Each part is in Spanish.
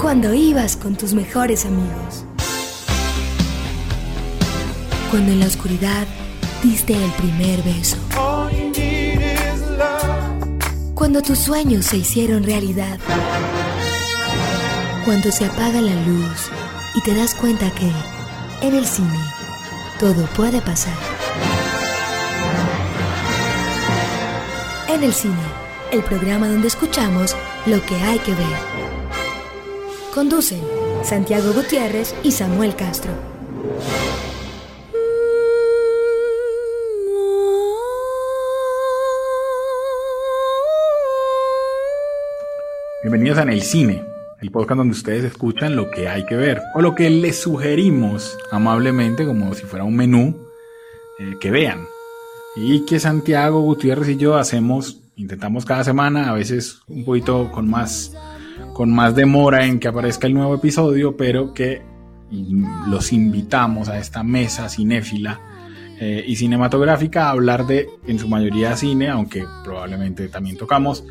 Cuando ibas con tus mejores amigos. Cuando en la oscuridad diste el primer beso. Cuando tus sueños se hicieron realidad. Cuando se apaga la luz y te das cuenta que en el cine todo puede pasar. En el cine, el programa donde escuchamos lo que hay que ver. Conducen Santiago Gutiérrez y Samuel Castro. Bienvenidos a En el Cine, el podcast donde ustedes escuchan lo que hay que ver o lo que les sugerimos amablemente como si fuera un menú eh, que vean. Y que Santiago Gutiérrez y yo hacemos, intentamos cada semana, a veces un poquito con más, con más demora en que aparezca el nuevo episodio, pero que los invitamos a esta mesa cinéfila eh, y cinematográfica a hablar de, en su mayoría, cine, aunque probablemente también tocamos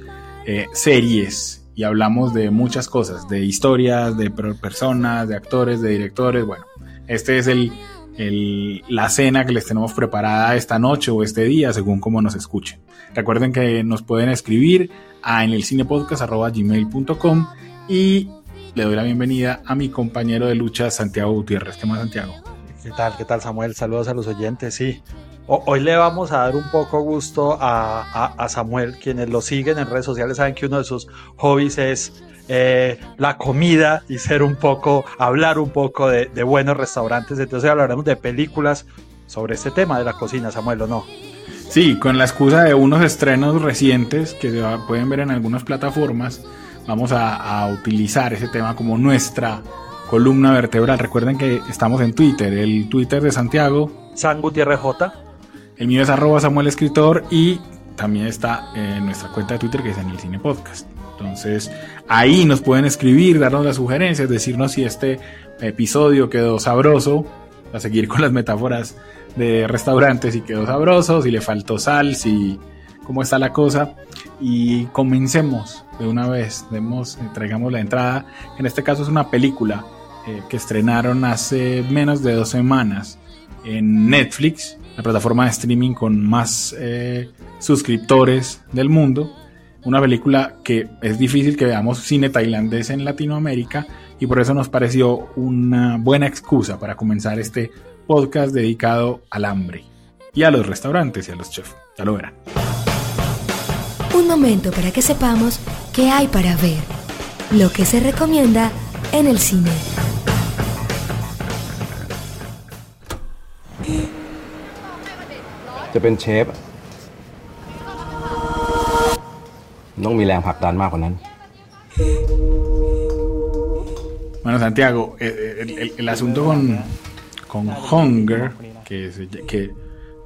eh, series y hablamos de muchas cosas, de historias, de personas, de actores, de directores. Bueno, este es el, la cena que les tenemos preparada esta noche o este día, según como nos escuchen. Recuerden que nos pueden escribir a en el cinepodcast.gmail.com y le doy la bienvenida a mi compañero de lucha, Santiago Gutiérrez. ¿Qué más, Santiago? ¿Qué tal? ¿Qué tal, Samuel? Saludos a los oyentes. Sí, Hoy le vamos a dar un poco gusto a, Samuel. Quienes lo siguen en redes sociales saben que uno de sus hobbies es eh, la comida y ser un poco, hablar un poco de, buenos restaurantes. Entonces hablaremos de películas sobre este tema de la cocina, Samuel, ¿o no? Sí, con la excusa de unos estrenos recientes que se pueden ver en algunas plataformas, vamos a, a utilizar ese tema como nuestra columna vertebral. Recuerden que estamos en Twitter, el Twitter de Santiago. San Gutiérrez J el mío es arroba Samuel Escritor y también está en nuestra cuenta de Twitter que es en el Cine Podcast. Entonces ahí nos pueden escribir, darnos las sugerencias, decirnos si este episodio quedó sabroso, a seguir con las metáforas de restaurantes, si quedó sabroso, si le faltó sal, si cómo está la cosa. Y comencemos de una vez, demos, traigamos la entrada. En este caso es una película eh, que estrenaron hace menos de dos semanas en Netflix la plataforma de streaming con más eh, suscriptores del mundo. Una película que es difícil que veamos cine tailandés en Latinoamérica y por eso nos pareció una buena excusa para comenzar este podcast dedicado al hambre y a los restaurantes y a los chefs. Ya lo verán. Un momento para que sepamos qué hay para ver, lo que se recomienda en el cine. Bueno, Santiago, eh, eh, el, asunto con, con Hunger, que, que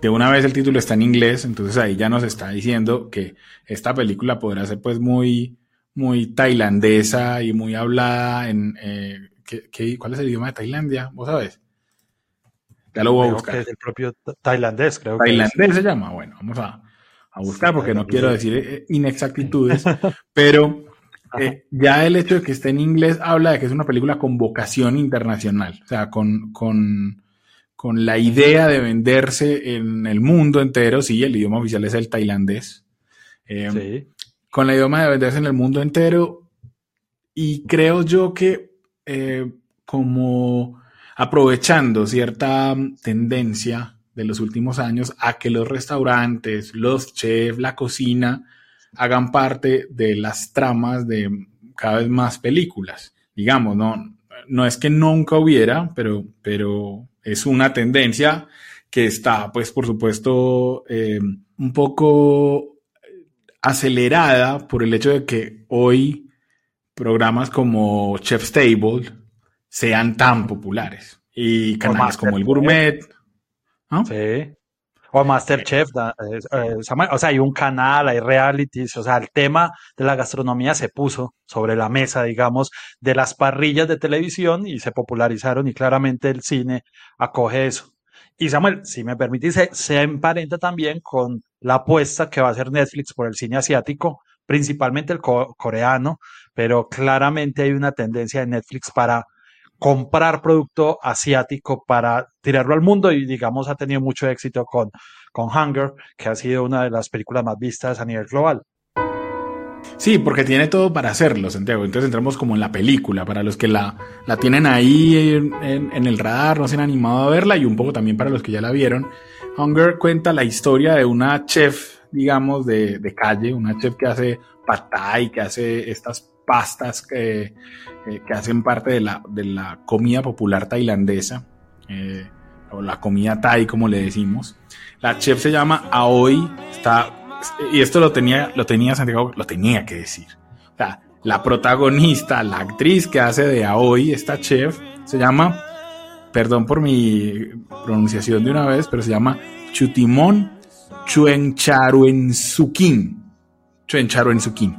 de una vez el título está en inglés, entonces ahí ya nos está diciendo que esta película podrá ser pues muy, muy tailandesa y muy hablada en... Eh, ¿qué, cuál es el idioma de Tailandia? ¿Vos sabés? Ya lo voy a buscar. es el propio tailandés, creo tailandés se llama. Bueno, vamos a, buscar porque no quiero decir eh, inexactitudes, pero eh, ya el hecho de que esté en inglés habla de que es una película con vocación internacional, o sea, con, con, la idea de venderse en el mundo entero. Sí, el idioma oficial es el tailandés. Eh, sí. Con la idioma de venderse en el mundo entero. Y creo yo que como aprovechando cierta mm, tendencia de los últimos años a que los restaurantes, los chefs, la cocina hagan parte de las tramas de cada vez más películas. Digamos, no, no es que nunca hubiera, pero, pero es una tendencia que está, pues, por supuesto, eh, un poco acelerada por el hecho de que hoy programas como Chef's Table, sean tan populares. Y canales como el Gourmet. Sí. O Masterchef, eh, o sea, hay un canal, hay realities, o sea, el tema de la gastronomía se puso sobre la mesa, digamos, de las parrillas de televisión y se popularizaron y claramente el cine acoge eso. Y Samuel, si me permitís, se, emparenta también con la apuesta que va a hacer Netflix por el cine asiático, principalmente el coreano, pero claramente hay una tendencia de Netflix para comprar producto asiático para tirarlo al mundo y digamos ha tenido mucho éxito con, con Hunger, que ha sido una de las películas más vistas a nivel global. Sí, porque tiene todo para hacerlo, Santiago. Entonces entramos como en la película, para los que la, la tienen ahí en, el radar, no se han animado a verla, y un poco también para los que ya la vieron. Hunger cuenta la historia de una chef, digamos, de, de calle, una chef que hace patay, que hace estas pastas que, que hacen parte de la, de la comida popular tailandesa, eh, o la comida thai, como le decimos. La chef se llama Aoi, está y esto lo tenía, lo tenía Santiago, lo tenía que decir. O sea, la protagonista, la actriz que hace de Aoi, esta chef, se llama, perdón por mi pronunciación de una vez, pero se llama Chutimón Chuencharuensukin. Chuencharuensukin.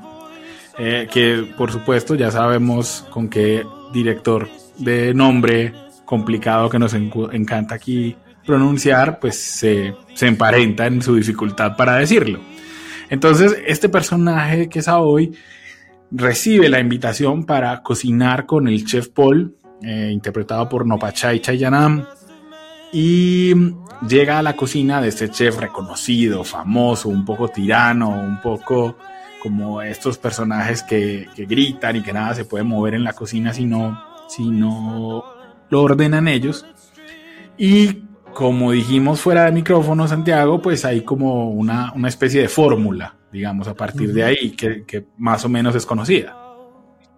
Eh, que por supuesto ya sabemos con qué director de nombre complicado que nos encanta aquí pronunciar, pues se, se emparenta en su dificultad para decirlo. Entonces, este personaje que es Aoi recibe la invitación para cocinar con el chef Paul, eh, interpretado por Nopachai Chayanam, y llega a la cocina de este chef reconocido, famoso, un poco tirano, un poco como estos personajes que, que gritan y que nada se puede mover en la cocina si no, si no lo ordenan ellos. Y como dijimos fuera de micrófono, Santiago, pues hay como una, especie de fórmula, digamos, a partir de ahí, que, más o menos es conocida.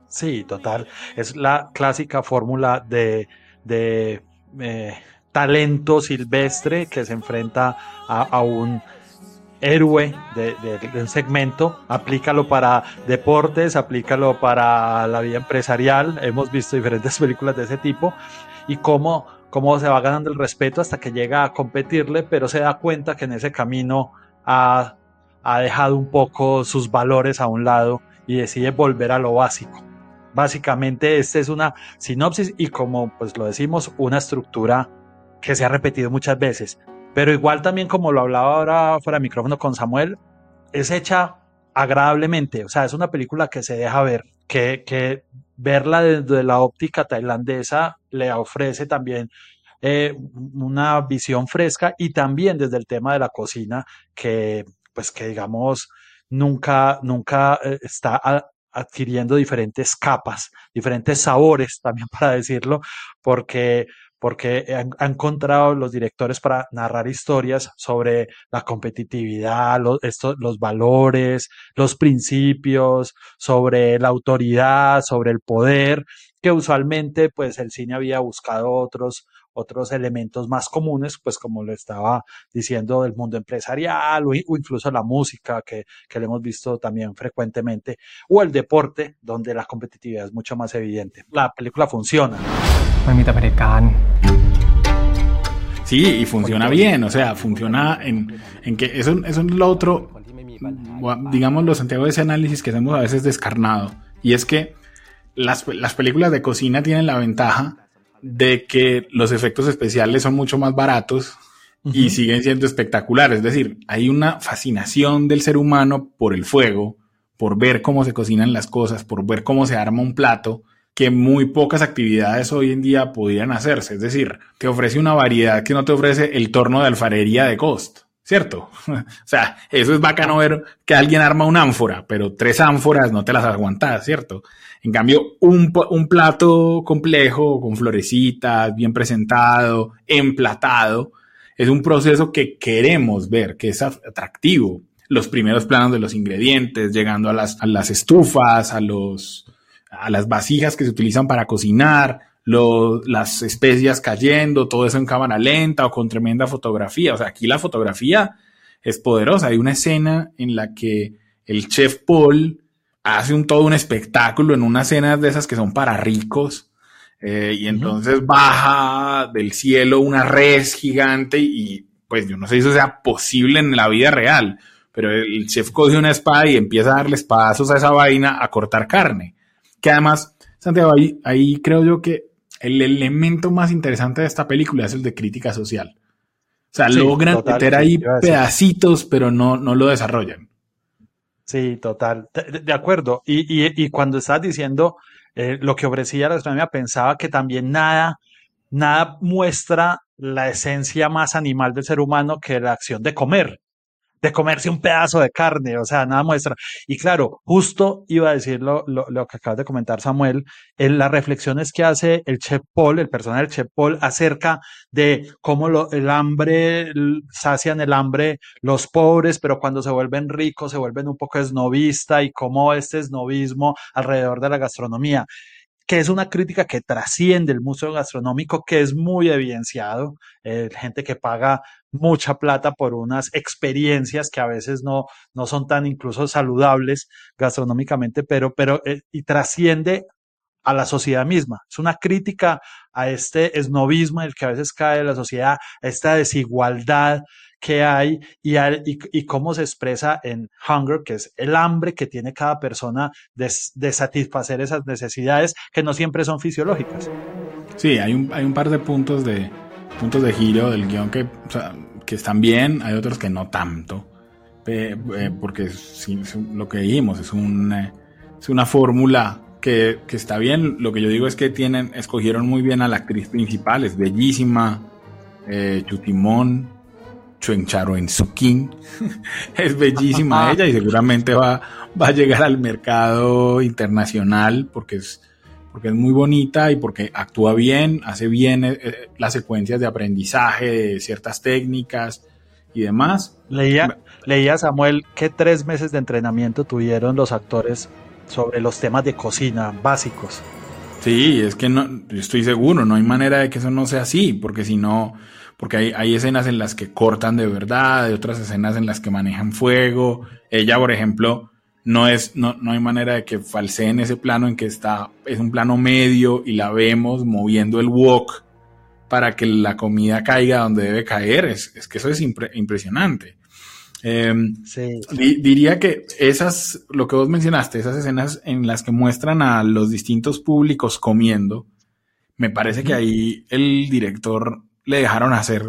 Sí, total. Es la clásica fórmula de, eh, talento silvestre que se enfrenta a, un héroe de, un segmento, aplícalo para deportes, aplícalo para la vida empresarial, hemos visto diferentes películas de ese tipo, y cómo cómo se va ganando el respeto hasta que llega a competirle, pero se da cuenta que en ese camino ha, ha dejado un poco sus valores a un lado y decide volver a lo básico. Básicamente, esta es una sinopsis y como pues lo decimos, una estructura que se ha repetido muchas veces. Pero igual también como lo hablaba ahora fuera de micrófono con Samuel, es hecha agradablemente. O sea, es una película que se deja ver, que, que verla desde la óptica tailandesa le ofrece también eh, una visión fresca y también desde el tema de la cocina que pues que digamos nunca nunca eh, está adquiriendo diferentes capas, diferentes sabores también para decirlo, porque porque han, encontrado los directores para narrar historias sobre la competitividad, los, los valores, los principios, sobre la autoridad, sobre el poder, que usualmente pues el cine había buscado otros, otros elementos más comunes, pues como lo estaba diciendo del mundo empresarial o, incluso la música que, que le hemos visto también frecuentemente, o el deporte, donde la competitividad es mucho más evidente. La película funciona. Sí, y funciona bien, o sea, funciona en, en que eso, eso es lo otro, digamos, los Santiago de ese análisis que hacemos a veces descarnado, y es que las, las películas de cocina tienen la ventaja de que los efectos especiales son mucho más baratos y siguen siendo espectaculares. Es decir, hay una fascinación del ser humano por el fuego, por ver cómo se cocinan las cosas, por ver cómo se arma un plato, que muy pocas actividades hoy en día podrían hacerse. Es decir, te ofrece una variedad que no te ofrece el torno de alfarería de Cost. ¿Cierto? o sea, eso es bacano ver que alguien arma una ánfora, pero tres ánforas no te las aguantas, ¿cierto? En cambio, un, un plato complejo, con florecitas, bien presentado, emplatado, es un proceso que queremos ver, que es atractivo. Los primeros planos de los ingredientes, llegando a las, a las estufas, a los, a las vasijas que se utilizan para cocinar, las especias cayendo, todo eso en cámara lenta o con tremenda fotografía. O sea, aquí la fotografía es poderosa. Hay una escena en la que el chef Paul hace un todo un espectáculo en unas escenas de esas que son para ricos. Eh, y entonces baja del cielo una res gigante y pues yo no sé si eso sea posible en la vida real, pero el chef coge una espada y empieza a darle espadazos a esa vaina a cortar carne. Que además, Santiago, ahí, ahí creo yo que el elemento más interesante de esta película es el de crítica social. O sea, logran meter ahí pedacitos, pero no, no lo desarrollan. Sí, total. De, acuerdo. Y, cuando estás diciendo eh, lo que ofrecía la gastronomía, pensaba que también nada, nada muestra la esencia más animal del ser humano que la acción de comer de comerse un pedazo de carne, o sea, nada muestra. Y claro, justo iba a decir lo, que acabas de comentar, Samuel, en las reflexiones que hace el Chef Paul, el personaje del Chef Paul, acerca de cómo el hambre, sacian el hambre los pobres, pero cuando se vuelven ricos se vuelven un poco esnovista y cómo este esnovismo alrededor de la gastronomía que es una crítica que trasciende el museo gastronómico, que es muy evidenciado, eh, gente que paga mucha plata por unas experiencias que a veces no, no son tan incluso saludables gastronómicamente, pero, pero eh, y trasciende a la sociedad misma. Es una crítica a este esnovismo en el que a veces cae la sociedad, a esta desigualdad que hay y, y, cómo se expresa en hunger, que es el hambre que tiene cada persona de, satisfacer esas necesidades que no siempre son fisiológicas. Sí, hay un, hay un par de puntos de, puntos de giro del guion que, que están bien, hay otros que no tanto, eh, porque lo que dijimos es, un, es una fórmula que, que, está bien. Lo que yo digo es que tienen, escogieron muy bien a la actriz principal, es bellísima, eh, Chutimón, Chuencharo en Sukin, es bellísima ella y seguramente va, va a llegar al mercado internacional porque es porque es muy bonita y porque actúa bien, hace bien eh, eh, las secuencias de aprendizaje de ciertas técnicas y demás. Leía, leía Samuel que tres meses de entrenamiento tuvieron los actores sobre los temas de cocina básicos. Sí, es que no, estoy seguro, no hay manera de que eso no sea así, porque si no, porque hay, hay escenas en las que cortan de verdad, hay otras escenas en las que manejan fuego. Ella, por ejemplo, no es, no, no hay manera de que falseen ese plano en que está, es un plano medio y la vemos moviendo el wok para que la comida caiga donde debe caer. Es, es que eso es impresionante. Em, diría que esas, lo que vos mencionaste, esas escenas en las que muestran a los distintos públicos comiendo, me parece que ahí el director le dejaron hacer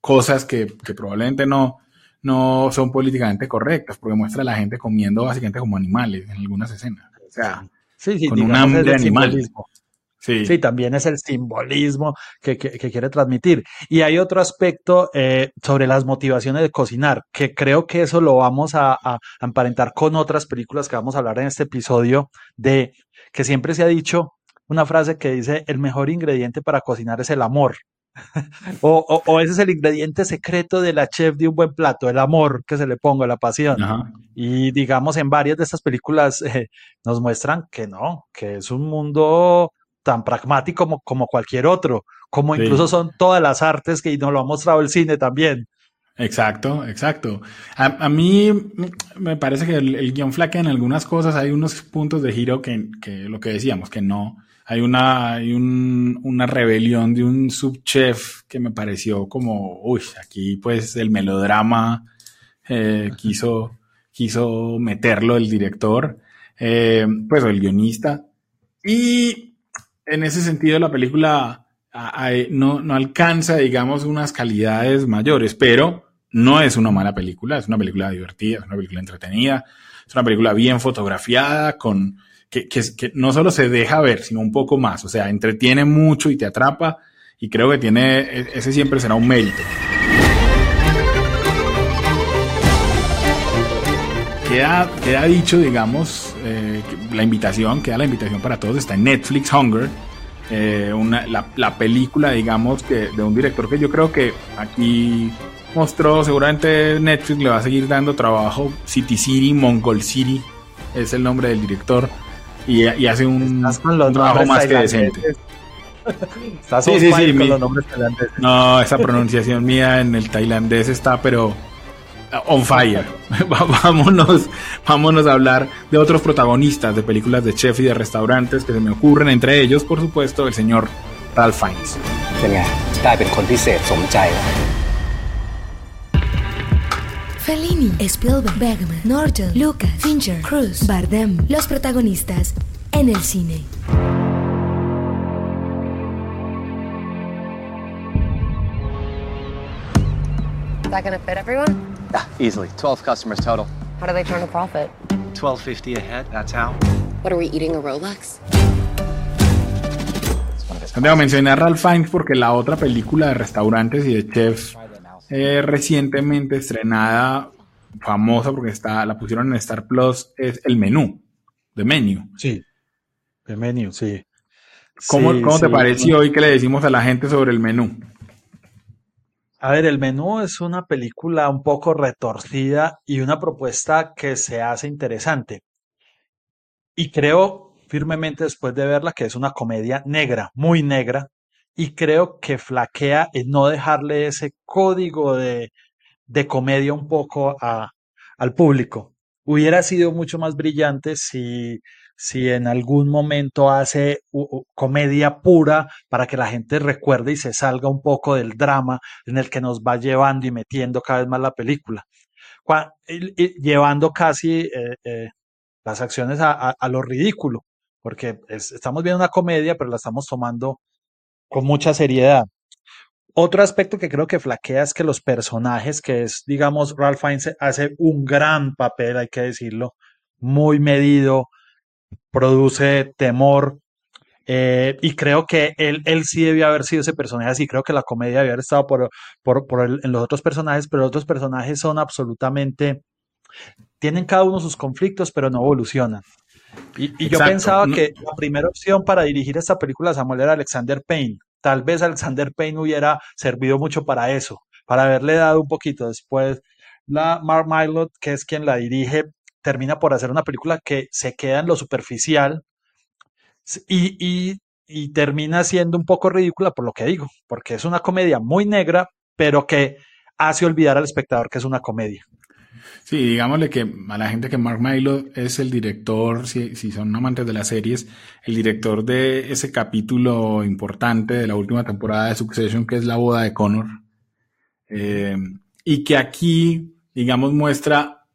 cosas que, que probablemente no, no son políticamente correctas, porque muestra a la gente comiendo básicamente como animales en algunas escenas. O sea, con un hambre animal. Sí. sí. también es el simbolismo que, quiere transmitir. Y hay otro aspecto eh, sobre las motivaciones de cocinar, que creo que eso lo vamos a, a, emparentar con otras películas que vamos a hablar en este episodio, de que siempre se ha dicho una frase que dice, el mejor ingrediente para cocinar es el amor. o, ese es el ingrediente secreto de la chef de un buen plato, el amor que se le ponga, la pasión. Y digamos, en varias de estas películas eh, nos muestran que no, que es un mundo tan pragmático como, como cualquier otro, como incluso son todas las artes que nos lo ha mostrado el cine también. Exacto, exacto. A, mí me parece que el, guion flaquea en algunas cosas, hay unos puntos de giro que, que lo que decíamos, que no, hay una, hay un, una rebelión de un subchef que me pareció como, uy, aquí pues el melodrama eh, quiso, quiso meterlo el director, eh, pues el guionista. Y en ese sentido la película no, no alcanza, digamos, unas calidades mayores, pero no es una mala película, es una película divertida, es una película entretenida, es una película bien fotografiada, con que, que, no solo se deja ver, sino un poco más. O sea, entretiene mucho y te atrapa y creo que tiene, e, ese siempre será un mérito. Queda, queda dicho, digamos, eh, la invitación, queda la invitación para todos, está en Netflix Hunger, eh, una, la, la, película, digamos, que, de un director que yo creo que aquí mostró, seguramente Netflix le va a seguir dando trabajo, City City, Mongol City, es el nombre del director y, hace un, trabajo más que decente. sí, sí, sí, No, esa pronunciación mía en el tailandés está, pero uh, on fire. vámonos, vámonos a hablar de otros protagonistas de películas de chef y de restaurantes que se me ocurren, entre ellos, por supuesto, el señor Ralph Fiennes. Fellini, Spielberg, Bergman, Norton, Lucas, Fincher, Cruz, Bardem, los protagonistas en el cine. Is that gonna fit everyone? Yeah, easily. 12 customers total. How do they turn a profit? 12.50 a head, that's how. What are we eating a Rolex? Mencioné a Ralph Fiennes porque la otra película de restaurantes y de chefs eh, recientemente estrenada, famosa porque está, la pusieron en Star Plus, es El Menú, The Menu. Sí, The Menu, sí. ¿Cómo, Sí, cómo te pareció hoy que le decimos a la gente sobre el menú? A ver, El Menú es una película un poco retorcida y una propuesta que se hace interesante. Y creo firmemente después de verla que es una comedia negra, muy negra, y creo que flaquea en no dejarle ese código de, de comedia un poco a, al público. Hubiera sido mucho más brillante si, si en algún momento hace comedia pura para que la gente recuerde y se salga un poco del drama en el que nos va llevando y metiendo cada vez más la película. Llevando casi eh, eh, las acciones a, lo ridículo, porque es- estamos viendo una comedia, pero la estamos tomando con mucha seriedad. Otro aspecto que creo que flaquea es que los personajes, que es, digamos, Ralph Fiennes hace un gran papel, hay que decirlo, muy medido, produce temor, eh, y creo que él, él sí debió haber sido ese personaje así. Creo que la comedia debió haber estado por, por, por en los otros personajes, pero los otros personajes son absolutamente. Tienen cada uno sus conflictos, pero no evolucionan. Y, y yo pensaba que la primera opción para dirigir esta película, Samuel, era Alexander Payne. Tal vez Alexander Payne hubiera servido mucho para eso, para haberle dado un poquito. Después, la Mark Mylod, que es quien la dirige, termina por hacer una película que se queda en lo superficial y, y termina siendo un poco ridícula por lo que digo, porque es una comedia muy negra, pero que hace olvidar al espectador que es una comedia. Sí, digámosle que a la gente que Mark Milo es el director, si, si son amantes de las series, el director de ese capítulo importante de la última temporada de Succession, que es la boda de Connor. Eh, y que aquí, digamos, muestra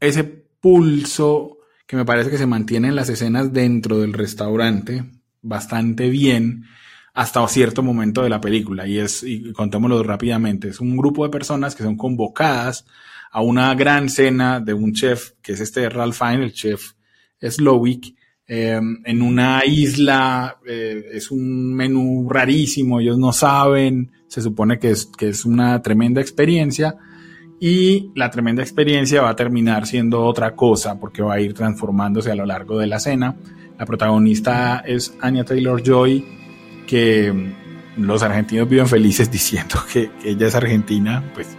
ese pulso que me parece que se mantiene en las escenas dentro del restaurante bastante bien hasta cierto momento de la película. Y es, y contémoslo rápidamente, es un grupo de personas que son convocadas a una gran cena de un chef, que es este Ralph Fiennes, el chef Slowick, eh, en una isla, eh, es un menú rarísimo, ellos no saben, se supone que es, que es una tremenda experiencia y la tremenda experiencia va a terminar siendo otra cosa porque va a ir transformándose a lo largo de la cena. La protagonista es Anya Taylor Joy, que mm, los argentinos viven felices diciendo que, que ella es argentina, pues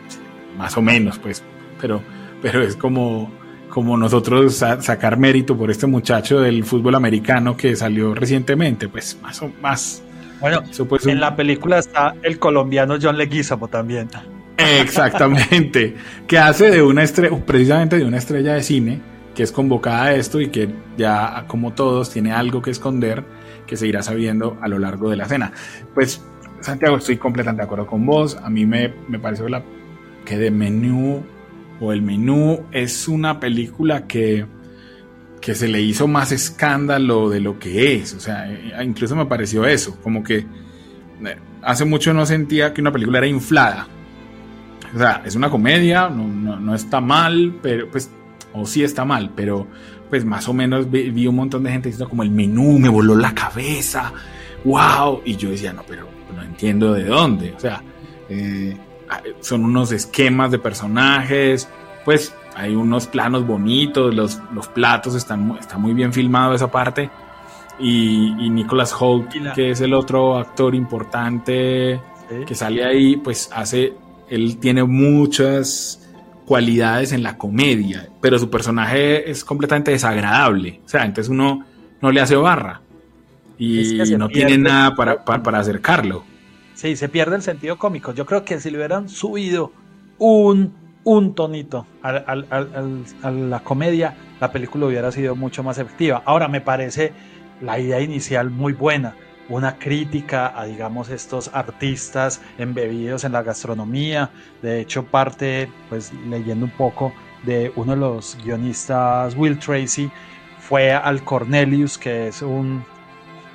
más o menos, pues, pero, pero es como, como nosotros sa- sacar mérito por este muchacho del fútbol americano que salió recientemente, pues más o más. Bueno, pues en un- la película está el colombiano John Leguizamo también. Exactamente. que hace de una estrella, precisamente de una estrella de cine, que es convocada a esto y que ya, como todos, tiene algo que esconder, que se irá sabiendo a lo largo de la cena. Pues, Santiago, estoy completamente de acuerdo con vos. A mí me, me pareció la, que de menú o el menú es una película que, que se le hizo más escándalo de lo que es. O sea, eh, incluso me pareció eso, como que eh, hace mucho no sentía que una película era inflada. O sea, es una comedia, no, no, no está mal, pero pues, o sí está mal, pero pues más o menos vi, vi un montón de gente diciendo como el menú me voló la cabeza, wow, y yo decía, no, pero no entiendo de dónde, o sea, eh, son unos esquemas de personajes, pues hay unos planos bonitos, los, los platos están, está muy bien filmado esa parte, y, y Nicholas Holt, que es el otro actor importante ¿sí? que sale ahí, pues hace, él tiene muchas cualidades en la comedia, pero su personaje es completamente desagradable, o sea, entonces uno no le hace barra y Es que no tiene nada para, para, para acercarlo. Sí, se pierde el sentido cómico. Yo creo que si le hubieran subido un, un tonito a la comedia, la película hubiera sido mucho más efectiva. Ahora, me parece la idea inicial muy buena. Una crítica a, digamos, estos artistas embebidos en la gastronomía. De hecho, parte, pues, leyendo un poco de uno de los guionistas, Will Tracy, fue al Cornelius, que es un,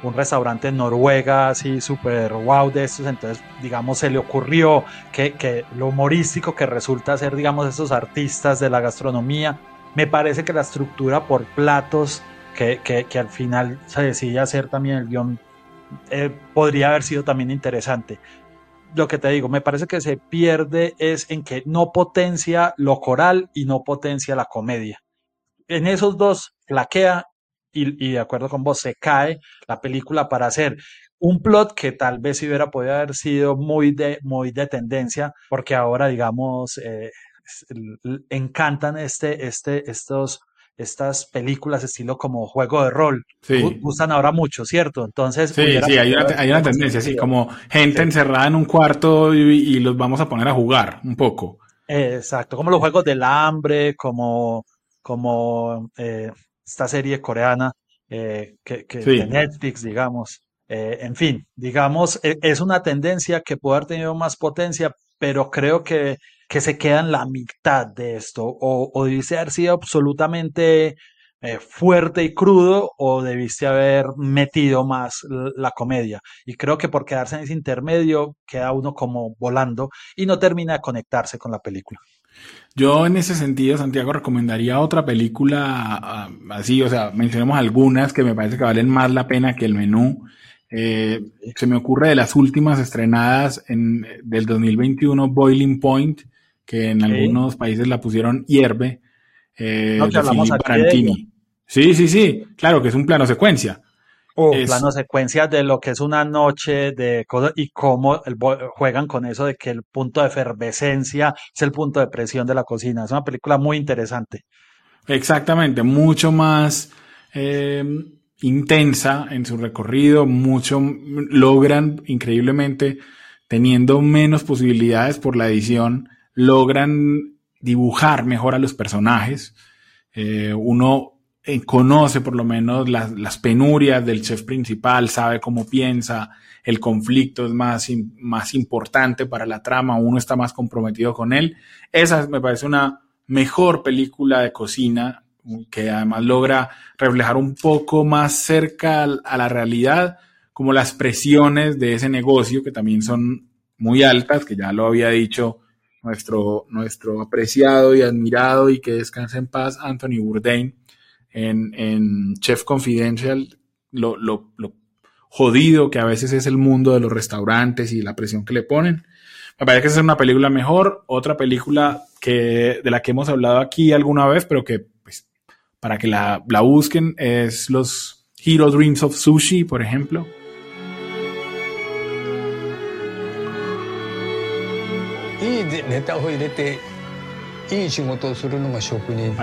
un restaurante en Noruega, así súper wow de estos, entonces, digamos, se le ocurrió que, que lo humorístico que resulta ser, digamos, estos artistas de la gastronomía, Me parece que la estructura por platos que, que, que al final se decide hacer también el guion eh, podría haber sido también interesante. Lo que te digo, me parece que se pierde es en que no potencia lo coral y no potencia la comedia. En esos dos flaquea y, y de acuerdo con vos, se cae la película para hacer un plot que tal vez si hubiera podido haber sido muy de, muy de tendencia, porque ahora, digamos, eh, encantan este, este, estos estas películas estilo como juego de rol. Sí. Gustan ahora mucho, ¿cierto? Entonces. Sí, sí, hay una, hay una tendencia, así como gente sí. encerrada en un cuarto y, y, los vamos a poner a jugar un poco. Exacto, como los juegos del hambre, como, como eh, esta serie coreana eh, que, que sí. de Netflix, digamos. Eh, en fin, digamos, es una tendencia que puede haber tenido más potencia, pero creo que que se queda en la mitad de esto, o, o debiste haber sido absolutamente eh, fuerte y crudo, o debiste haber metido más la comedia. Y creo que por quedarse en ese intermedio, queda uno como volando y no termina de conectarse con la película. Yo en ese sentido, Santiago, recomendaría otra película uh, así, o sea, mencionemos algunas que me parece que valen más la pena que el menú. Eh, se me ocurre de las últimas estrenadas en, del 2021, Boiling Point, que en sí. algunos países la pusieron hierve, eh, no, de Philip Barantini. Sí, sí, sí, claro que es un plano secuencia. Oh, es, plano secuencia de lo que es una noche de cosas y cómo el, juegan con eso de que el punto de efervescencia es el punto de presión de la cocina. Es una película muy interesante. Exactamente, mucho más eh, intensa en su recorrido, mucho logran increíblemente teniendo menos posibilidades por la edición logran dibujar mejor a los personajes. Eh, uno eh, conoce por lo menos las, las, penurias del chef principal, sabe cómo piensa, el conflicto es más, más importante para la trama, uno está más comprometido con él. Esa me parece una mejor película de cocina que además logra reflejar un poco más cerca a la realidad como las presiones de ese negocio que también son muy altas, que ya lo había dicho nuestro, nuestro apreciado y admirado y que descanse en paz Anthony Bourdain en, Chef Confidential, lo, jodido que a veces es el mundo de los restaurantes y la presión que le ponen. Me parece que es una película mejor. Otra película que, de la que hemos hablado aquí alguna vez, pero que pues, para que la, la busquen es los Hero Dreams of Sushi, por ejemplo.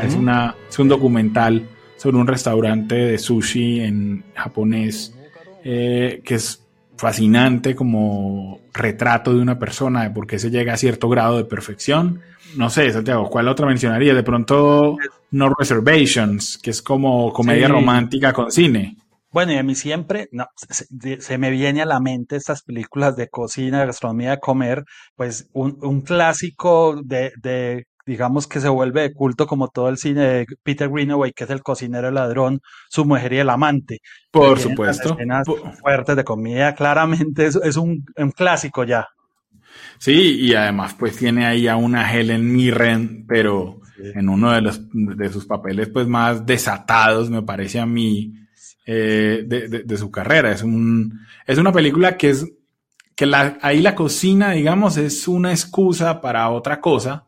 Es, una, es un documental sobre un restaurante de sushi en japonés eh, que es fascinante como retrato de una persona de por qué se llega a cierto grado de perfección. No sé, Santiago, ¿cuál otra mencionaría? De pronto No Reservations, que es como comedia sí. romántica con cine. Bueno, y a mí siempre no, se, se, me viene a la mente estas películas de cocina, gastronomía, de comer, pues un, un clásico de, de, digamos que se vuelve de culto como todo el cine de Peter Greenaway, que es el cocinero, el ladrón, su mujer y el amante. Por supuesto. Escenas fuertes de comida, claramente es, es un, un, clásico ya. Sí, y además pues tiene ahí a una Helen Mirren, pero sí. en uno de, los, de sus papeles pues más desatados, me parece a mí eh, de, de, de, su carrera. Es, un, es una película que es que la, ahí la cocina, digamos, es una excusa para otra cosa,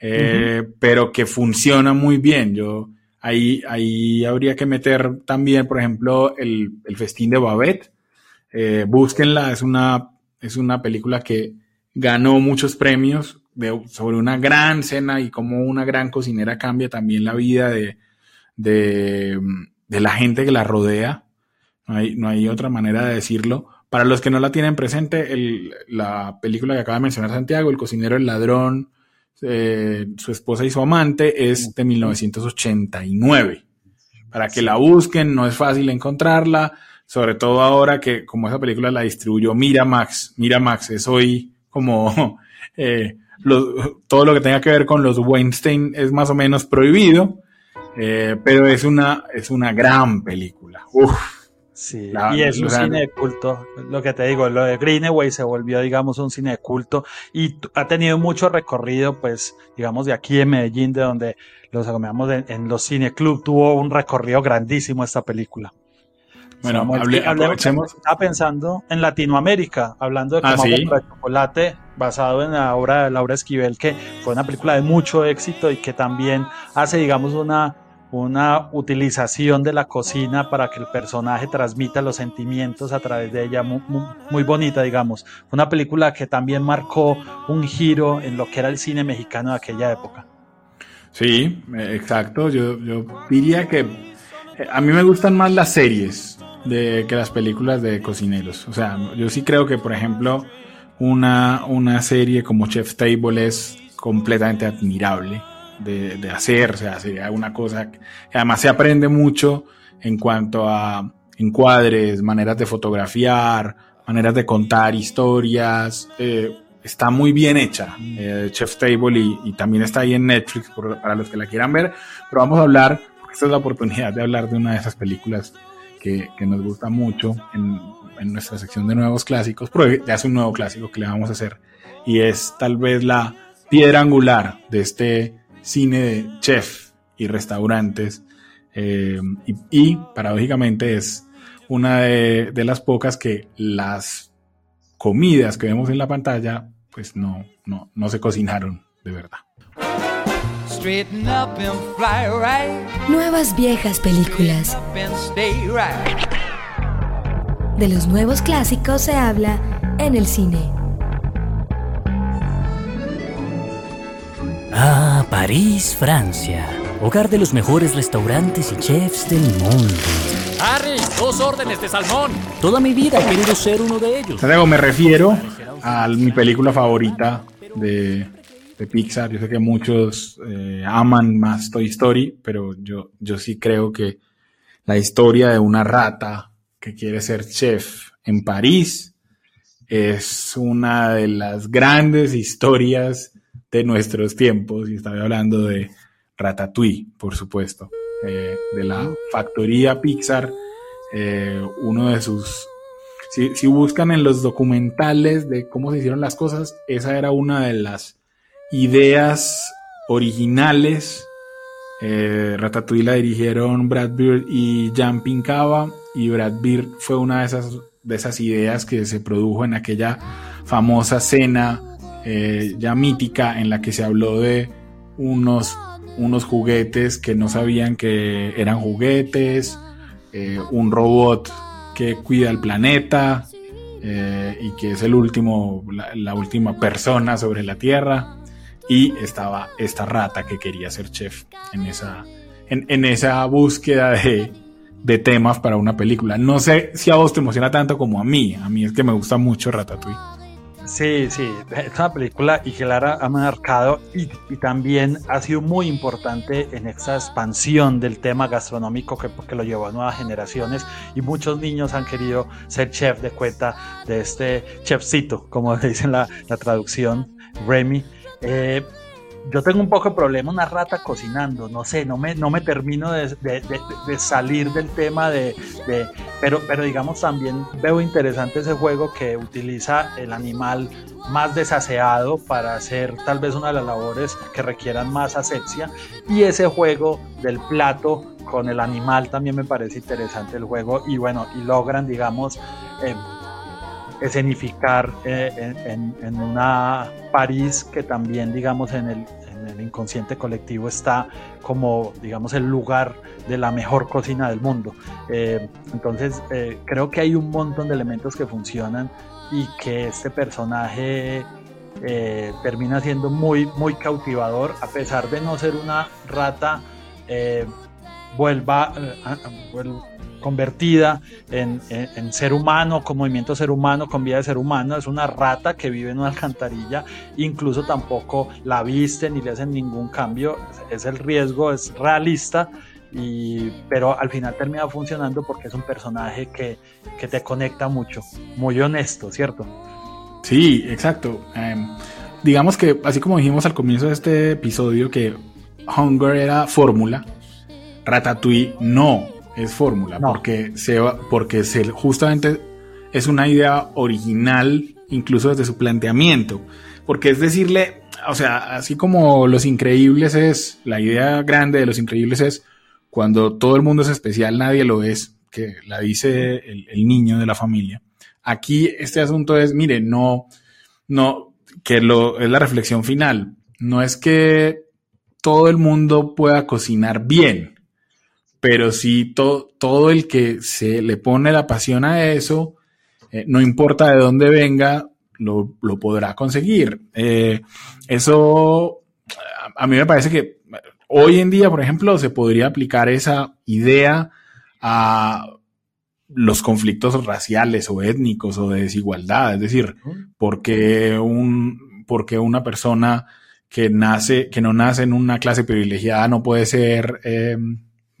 eh, pero que funciona muy bien. Yo ahí, ahí habría que meter también, por ejemplo, el, el festín de Babette. Eh, búsquenla, es una, es una película que ganó muchos premios de, sobre una gran cena y cómo una gran cocinera cambia también la vida de, de de la gente que la rodea. No hay, no hay otra manera de decirlo. Para los que no la tienen presente, el, la película que acaba de mencionar Santiago, El cocinero, el ladrón, eh, su esposa y su amante, es de 1989. Para que la busquen, no es fácil encontrarla, sobre todo ahora que como esa película la distribuyó Miramax, Miramax es hoy como eh, lo, todo lo que tenga que ver con los Weinstein es más o menos prohibido. Eh, pero es una, es una gran película. Uf. Sí, y es un cine de culto. Lo que te digo, lo de Greenaway se volvió, digamos, un cine de culto y ha tenido mucho recorrido, pues, digamos, de aquí en Medellín, de donde los acompañamos en, en los cineclub, tuvo un recorrido grandísimo esta película. Bueno, Samuel, hable- aprovechemos. Estaba pensando en Latinoamérica, hablando de Ah, ¿sí? para chocolate, basado en la obra de Laura Esquivel, que fue una película de mucho éxito y que también hace, digamos, una, una utilización de la cocina para que el personaje transmita los sentimientos a través de ella, mu- mu- muy, bonita, digamos. Una película que también marcó un giro en lo que era el cine mexicano de aquella época. Sí, eh, exacto. Yo, yo diría que eh, a mí me gustan más las series de, que las películas de cocineros. O sea, yo sí creo que, por ejemplo, una, una serie como Chef's Table es completamente admirable de, de hacer. O sea, sería una cosa que además se aprende mucho en cuanto a encuadres, maneras de fotografiar, maneras de contar historias. eh, está muy bien hecha, eh, Chef's Table, y, y también está ahí en Netflix por- para los que la quieran ver. Pero vamos a hablar, porque esta es la oportunidad de hablar de una de esas películas que, que nos gusta mucho en, en nuestra sección de nuevos clásicos, pero ya es un nuevo clásico que le vamos a hacer, y es tal vez la piedra angular de este cine de chef y restaurantes, eh, y, y, paradójicamente es una de, de las pocas que las comidas que vemos en la pantalla, pues no, no, no se cocinaron de verdad. Straighten up and fly right. Nuevas viejas películas. Up and stay right. De los nuevos clásicos se habla en el cine. Ah, París, Francia. Hogar de los mejores restaurantes y chefs del mundo. Harry, dos órdenes de salmón. Toda mi vida he querido ser uno de ellos. Santiago, me refiero a mi película favorita de, de Pixar. Yo sé que muchos eh, aman más Toy Story, pero yo, yo sí creo que la historia de una rata que quiere ser chef en París es una de las grandes historias de nuestros tiempos. Y estaba hablando de Ratatouille, por supuesto, eh, de la factoría Pixar. eh, uno de sus si, si buscan en los documentales de cómo se hicieron las cosas, esa era una de las ideas originales. Eh, Ratatouille la dirigieron Brad Bird y Jan Pinkava y Brad Bird fue una de esas, de esas ideas que se produjo en aquella famosa cena eh, ya mítica en la que se habló de unos, unos juguetes que no sabían que eran juguetes, eh, un robot que cuida el planeta eh, y que es el último, la, la, última persona sobre la Tierra. Y estaba esta rata que quería ser chef en esa, en, en esa búsqueda de, de, temas para una película. No sé si a vos te emociona tanto como a mí. A mí es que me gusta mucho Ratatouille. Sí, sí, es una película y que Lara ha marcado y, también ha sido muy importante en esta expansión del tema gastronómico que, que, lo llevó a nuevas generaciones y muchos niños han querido ser chef de cuenta de este chefcito, como dice la, la traducción, Remy. Eh, yo tengo un poco de problema, una rata cocinando, no sé, no me, no me termino de, de, de, salir del tema de, pero, pero digamos también veo interesante ese juego que utiliza el animal más desaseado para hacer tal vez una de las labores que requieran más asepsia y ese juego del plato con el animal también me parece interesante el juego y bueno, y logran digamos eh, escenificar eh, en, una París que también, digamos, en el, en el, inconsciente colectivo está como, digamos, el lugar de la mejor cocina del mundo. Eh, entonces, eh, creo que hay un montón de elementos que funcionan y que este personaje termina siendo muy, muy cautivador, a pesar de no ser una rata, vuelva, vuelva convertida en, ser humano, con movimiento ser humano, con vida de ser humano, es una rata que vive en una alcantarilla, incluso tampoco la visten ni le hacen ningún cambio, es el riesgo, es realista, y, pero al final termina funcionando porque es un personaje que, que te conecta mucho, muy honesto, ¿cierto? Sí, exacto. Um, digamos que, así como dijimos al comienzo de este episodio, que Hunger era fórmula, Ratatouille no es fórmula, porque, se, porque se, justamente es una idea original, incluso desde su planteamiento. Porque es decirle, o sea, así como Los Increíbles es, la idea grande de Los Increíbles es cuando todo el mundo es especial, nadie lo es, que la dice el, el niño de la familia. Aquí este asunto es, mire, no, no, que lo, es la reflexión final. No es que todo el mundo pueda cocinar bien, pero sí todo el que se le pone la pasión a eso, eh, no importa de dónde venga, lo, podrá conseguir. Eh, eso a mí me parece que hoy en día, por ejemplo, se podría aplicar esa idea a los conflictos raciales o étnicos o de desigualdad. Es decir, porque, un, porque una persona que nace, que no nace en una clase privilegiada no puede ser, eh,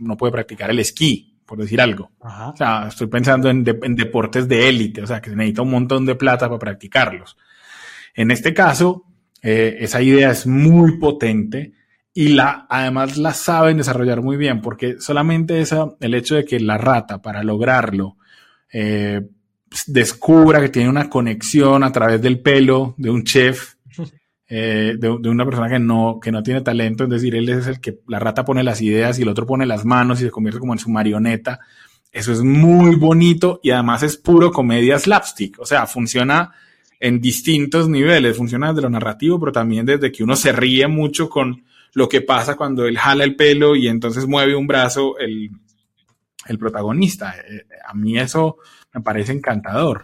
no puede practicar el esquí, por decir algo. O sea, estoy pensando en, deportes de élite, o sea, que se necesita un montón de plata para practicarlos. En este caso, eh, esa idea es muy potente y la, además la saben desarrollar muy bien, porque solamente esa, el hecho de que la rata, para lograrlo, eh, descubra que tiene una conexión a través del pelo de un chef eh, de, una persona que no, que no tiene talento, es decir, él es el que la rata pone las ideas y el otro pone las manos y se convierte como en su marioneta. Eso es muy bonito y además es puro comedia slapstick, o sea, funciona en distintos niveles, funciona desde lo narrativo, pero también desde que uno se ríe mucho con lo que pasa cuando él jala el pelo y entonces mueve un brazo el, el protagonista. Eh, a mí eso me parece encantador.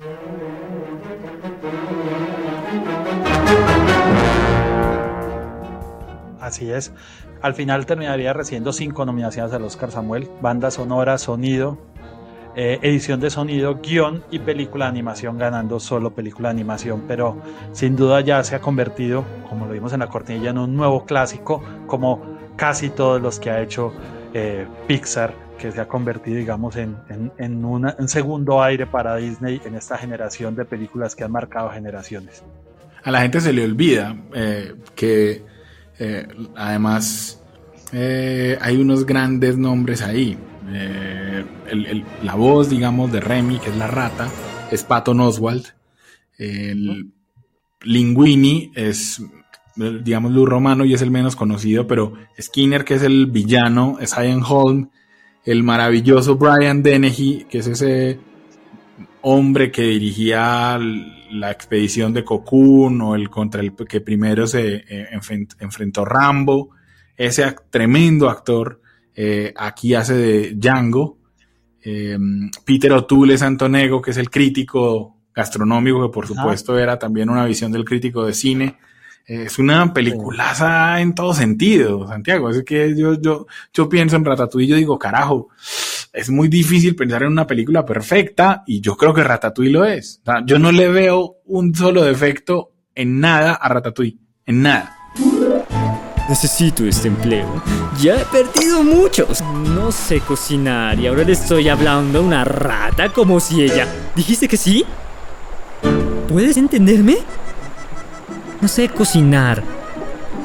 Así es. Al final terminaría recibiendo cinco nominaciones al Oscar Samuel, banda sonora, sonido, eh, edición de sonido, guion y película de animación, ganando solo película de animación, pero sin duda ya se ha convertido, como lo vimos en la cortinilla, en un nuevo clásico, como casi todos los que ha hecho eh, Pixar, que se ha convertido, digamos, en, un segundo aire para Disney en esta generación de películas que han marcado generaciones. A la gente se le olvida eh, que eh, además, eh, hay unos grandes nombres ahí. Eh, la voz, digamos, de Remy, que es la rata, es Patton Oswald. El Linguini es, digamos, Luz Romano y es el menos conocido, pero Skinner, que es el villano, es Ian Holm. El maravilloso Brian Dennehy, que es ese hombre que dirigía la expedición de Cocoon o el contra el que primero se eh, enfrentó Rambo, ese tremendo actor eh, aquí hace de Django. Eh, Peter O'Toole es Antonego, que es el crítico gastronómico, que por supuesto era también una visión del crítico de cine. es una peliculaza en todo sentido, Santiago. Es que yo, yo, yo pienso en Ratatouille y yo digo, carajo, es muy difícil pensar en una película perfecta y yo creo que Ratatouille lo es. yo no le veo un solo defecto en nada a Ratatouille, en nada. Necesito este empleo. Ya he perdido muchos. No sé cocinar y ahora le estoy hablando a una rata como si ella... ¿Dijiste que sí? ¿Puedes entenderme? No sé cocinar.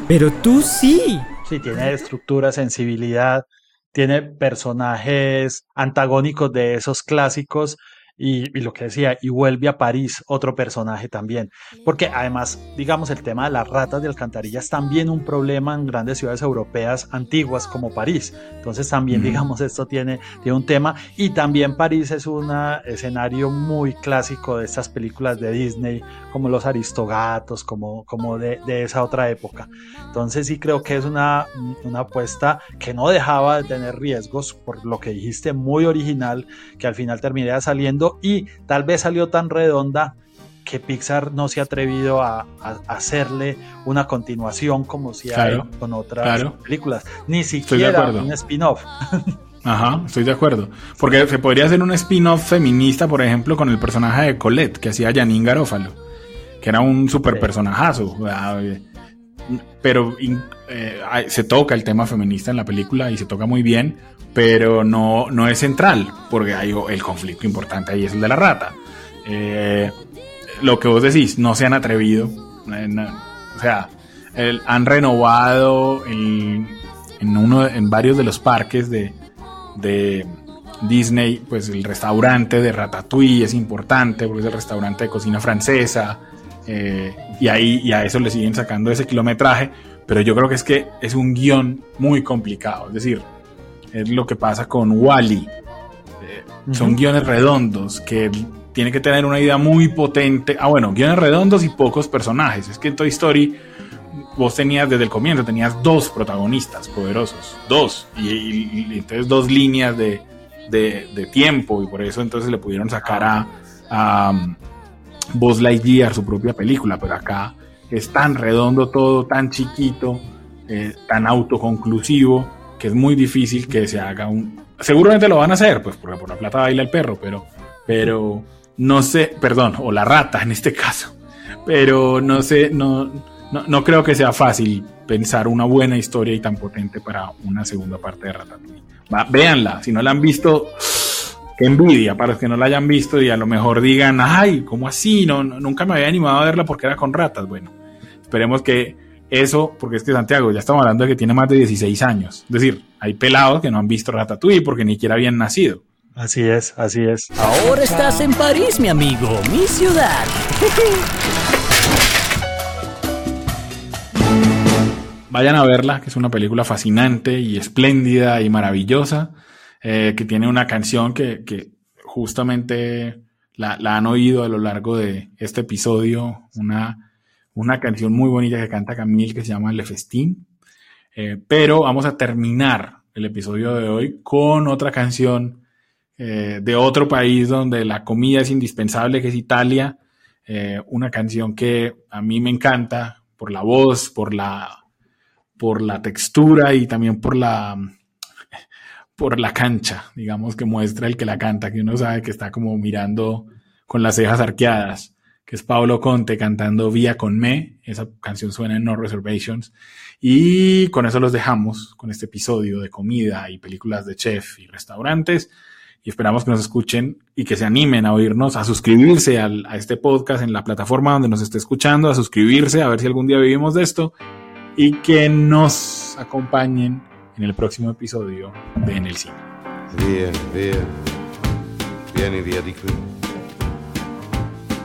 Pero tú sí. Sí, tiene estructura, sensibilidad, tiene personajes antagónicos de esos clásicos y, lo que decía, y vuelve a París otro personaje también. Porque además, digamos, el tema de las ratas de alcantarilla es también un problema en grandes ciudades europeas antiguas como París. Entonces también, digamos, esto tiene, tiene un tema. Y también París es un escenario muy clásico de estas películas de Disney, como Los Aristogatos, como, como de, de esa otra época. Entonces sí creo que es una, una apuesta que no dejaba de tener riesgos, por lo que dijiste, muy original, que al final terminaría saliendo y tal vez salió tan redonda que Pixar no se ha atrevido a, hacerle una continuación como si hay con otras películas, ni siquiera un spin-off. Ajá, estoy de acuerdo. Porque se podría hacer un spin-off feminista, por ejemplo, con el personaje de Colette, que hacía Janine Garófalo, que era un super personajazo. Pero eh, se toca el tema feminista en la película y se toca muy bien, pero no, no es central, porque hay el conflicto importante ahí es el de la rata. Eh, lo que vos decís, no se han atrevido, o sea, han renovado en, varios de los parques de, Disney, pues el restaurante de Ratatouille es importante porque es el restaurante de cocina francesa. eh, y ahí a eso le siguen sacando ese kilometraje. Pero yo creo que es que es un guion muy complicado. Es decir, es lo que pasa con Wally. Son guiones redondos que tiene que tener una idea muy potente. Ah, bueno, guiones redondos y pocos personajes. Es que en Toy Story vos tenías desde el comienzo, tenías dos protagonistas poderosos, dos, y, y- y entonces dos líneas de, de- de tiempo, y por eso entonces le pudieron sacar a, a um, Buzz Lightyear su propia película, pero acá es tan redondo todo, tan chiquito, eh, tan autoconclusivo, que es muy difícil que se haga un... Seguramente lo van a hacer, pues porque por la plata baila el perro, pero, pero no sé, perdón, o la rata en este caso, pero no sé, no, no, no creo que sea fácil pensar una buena historia y tan potente para una segunda parte de Ratatouille. Va, véanla, si no la han visto, qué envidia para los que no la hayan visto y a lo mejor digan, ay, ¿cómo así? No, no- nunca me había animado a verla porque era con ratas. Bueno, esperemos que eso, porque es que Santiago, ya estamos hablando de que tiene más de 16 años. Es decir, hay pelados que no han visto Ratatouille porque ni siquiera habían nacido. Así es, así es. Ahora estás en París, mi amigo, mi ciudad. Vayan a verla, que es una película fascinante y espléndida y maravillosa, eh, que tiene una canción que, que justamente la, la han oído a lo largo de este episodio, una, una canción muy bonita que canta Camille que se llama Le Festín. Eh, pero vamos a terminar el episodio de hoy con otra canción eh, de otro país donde la comida es indispensable, que es Italia. Eh, una canción que a mí me encanta por la voz, por la, por la textura y también por la, por la cancha, digamos, que muestra el que la canta, que uno sabe que está como mirando con las cejas arqueadas, es Pablo Conte cantando Vía con Me. Esa canción suena en No Reservations. Y con eso los dejamos, con este episodio de comida y películas de chef y restaurantes. Y esperamos que nos escuchen y que se animen a oírnos, a suscribirse al- a este podcast en la plataforma donde nos esté escuchando, a suscribirse, a ver si algún día vivimos de esto y que nos acompañen en el próximo episodio de En el Cine. Vieni, vieni, vieni via di qui.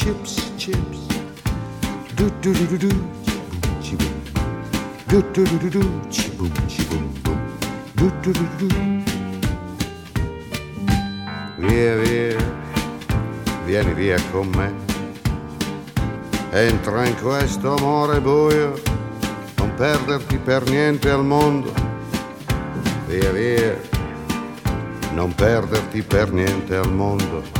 Chips, chips. Do do do do do. Chi-boom. Do do do do do. Chi-boom, chi-boom, boom. Do do do do do. Via, via, vieni via con me. Entra in questo amore buio, non perderti per niente al mondo. Via, via, non perderti per niente al mondo.